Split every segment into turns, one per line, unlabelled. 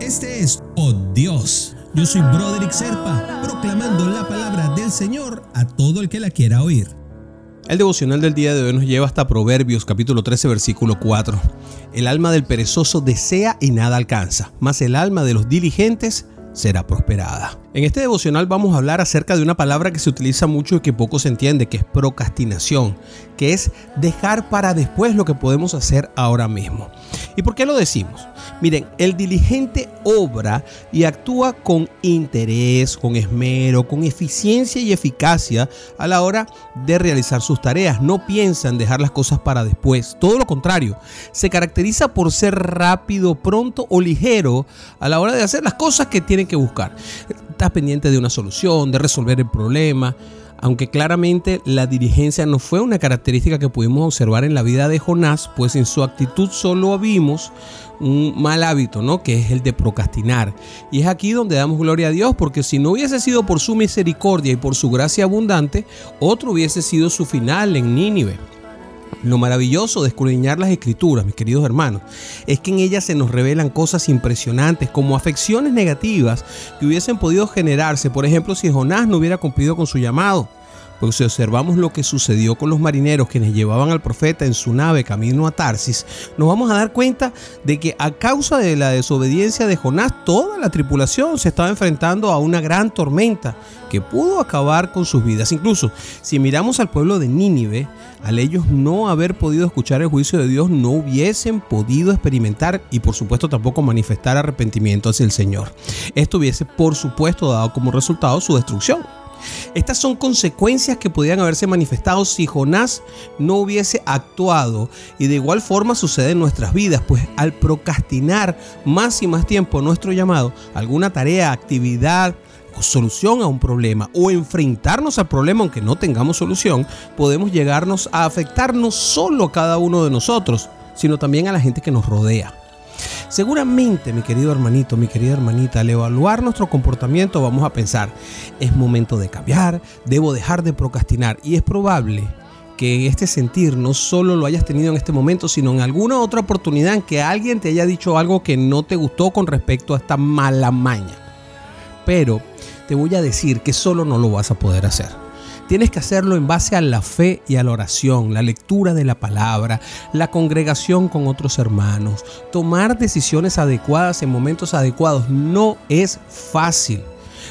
Este es Oh Dios. Yo soy Broderick Serpa, proclamando la palabra del Señor a todo el que la quiera oír.
El devocional del día de hoy nos lleva hasta Proverbios capítulo 13 versículo 4. El alma del perezoso desea y nada alcanza, mas el alma de los diligentes será prosperada. En este devocional vamos a hablar acerca de una palabra que se utiliza mucho y que poco se entiende, que es procrastinación, que es dejar para después lo que podemos hacer ahora mismo. ¿Y por qué lo decimos? Miren, el diligente obra y actúa con interés, con esmero, con eficiencia y eficacia a la hora de realizar sus tareas. No piensa en dejar las cosas para después. Todo lo contrario, se caracteriza por ser rápido, pronto o ligero a la hora de hacer las cosas que tiene que buscar. Pendiente de una solución, de resolver el problema aunque claramente la dirigencia no fue una característica que pudimos observar en la vida de Jonás, pues en su actitud solo vimos un mal hábito, ¿no? Que es el de procrastinar. Y es aquí donde damos gloria a Dios, porque si no hubiese sido por su misericordia y por su gracia abundante, otro hubiese sido su final en Nínive. Lo maravilloso de escudriñar las escrituras, mis queridos hermanos, es que en ellas se nos revelan cosas impresionantes como afecciones negativas que hubiesen podido generarse, por ejemplo, si Jonás no hubiera cumplido con su llamado. Porque si observamos lo que sucedió con los marineros quienes llevaban al profeta en su nave camino a Tarsis, nos vamos a dar cuenta de que a causa de la desobediencia de Jonás, toda la tripulación se estaba enfrentando a una gran tormenta que pudo acabar con sus vidas. Incluso si miramos al pueblo de Nínive, al ellos no haber podido escuchar el juicio de Dios, no hubiesen podido experimentar y por supuesto tampoco manifestar arrepentimiento hacia el Señor. Esto hubiese por supuesto dado como resultado su destrucción. Estas son consecuencias que podían haberse manifestado si Jonás no hubiese actuado y de igual forma sucede en nuestras vidas, pues al procrastinar más y más tiempo nuestro llamado, alguna tarea, actividad, o solución a un problema o enfrentarnos al problema aunque no tengamos solución, podemos llegarnos a afectar no solo a cada uno de nosotros, sino también a la gente que nos rodea. Seguramente, mi querido hermanito, mi querida hermanita, al evaluar nuestro comportamiento vamos a pensar, es momento de cambiar, debo dejar de procrastinar y es probable que este sentir no solo lo hayas tenido en este momento, sino en alguna otra oportunidad en que alguien te haya dicho algo que no te gustó con respecto a esta mala maña. Pero te voy a decir que solo no lo vas a poder hacer. Tienes que hacerlo en base a la fe y a la oración, la lectura de la palabra, la congregación con otros hermanos. Tomar decisiones adecuadas en momentos adecuados no es fácil.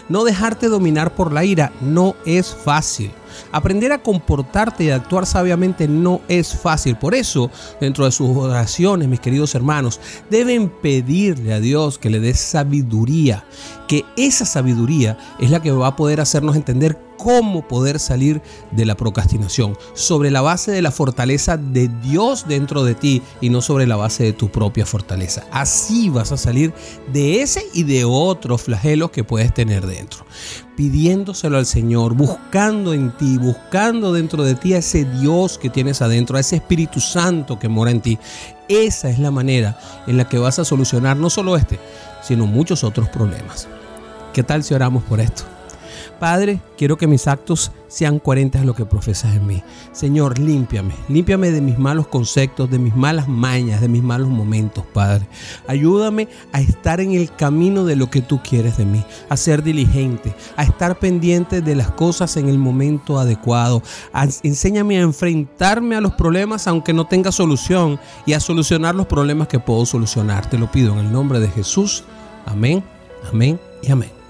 No dejarte dominar por la ira no es fácil. Aprender a comportarte y a actuar sabiamente no es fácil. Por eso, dentro de sus oraciones, mis queridos hermanos, deben pedirle a Dios que le dé sabiduría, que esa sabiduría es la que va a poder hacernos entender cómo poder salir de la procrastinación, sobre la base de la fortaleza de Dios dentro de ti y no sobre la base de tu propia fortaleza. Así vas a salir de ese y de otros flagelos que puedes tener dentro, pidiéndoselo al Señor, buscando en ti, buscando dentro de ti a ese Dios que tienes adentro, a ese Espíritu Santo que mora en ti. Esa es la manera en la que vas a solucionar no solo este, sino muchos otros problemas. ¿Qué tal si oramos por esto? Padre, quiero que mis actos sean coherentes a lo que profesas en mí. Señor, límpiame, límpiame de mis malos conceptos, de mis malas mañas, de mis malos momentos, Padre. Ayúdame a estar en el camino de lo que tú quieres de mí, a ser diligente, a estar pendiente de las cosas en el momento adecuado. enséñame a enfrentarme a los problemas aunque no tenga solución y a solucionar los problemas que puedo solucionar. Te lo pido en el nombre de Jesús. Amén, amén y amén.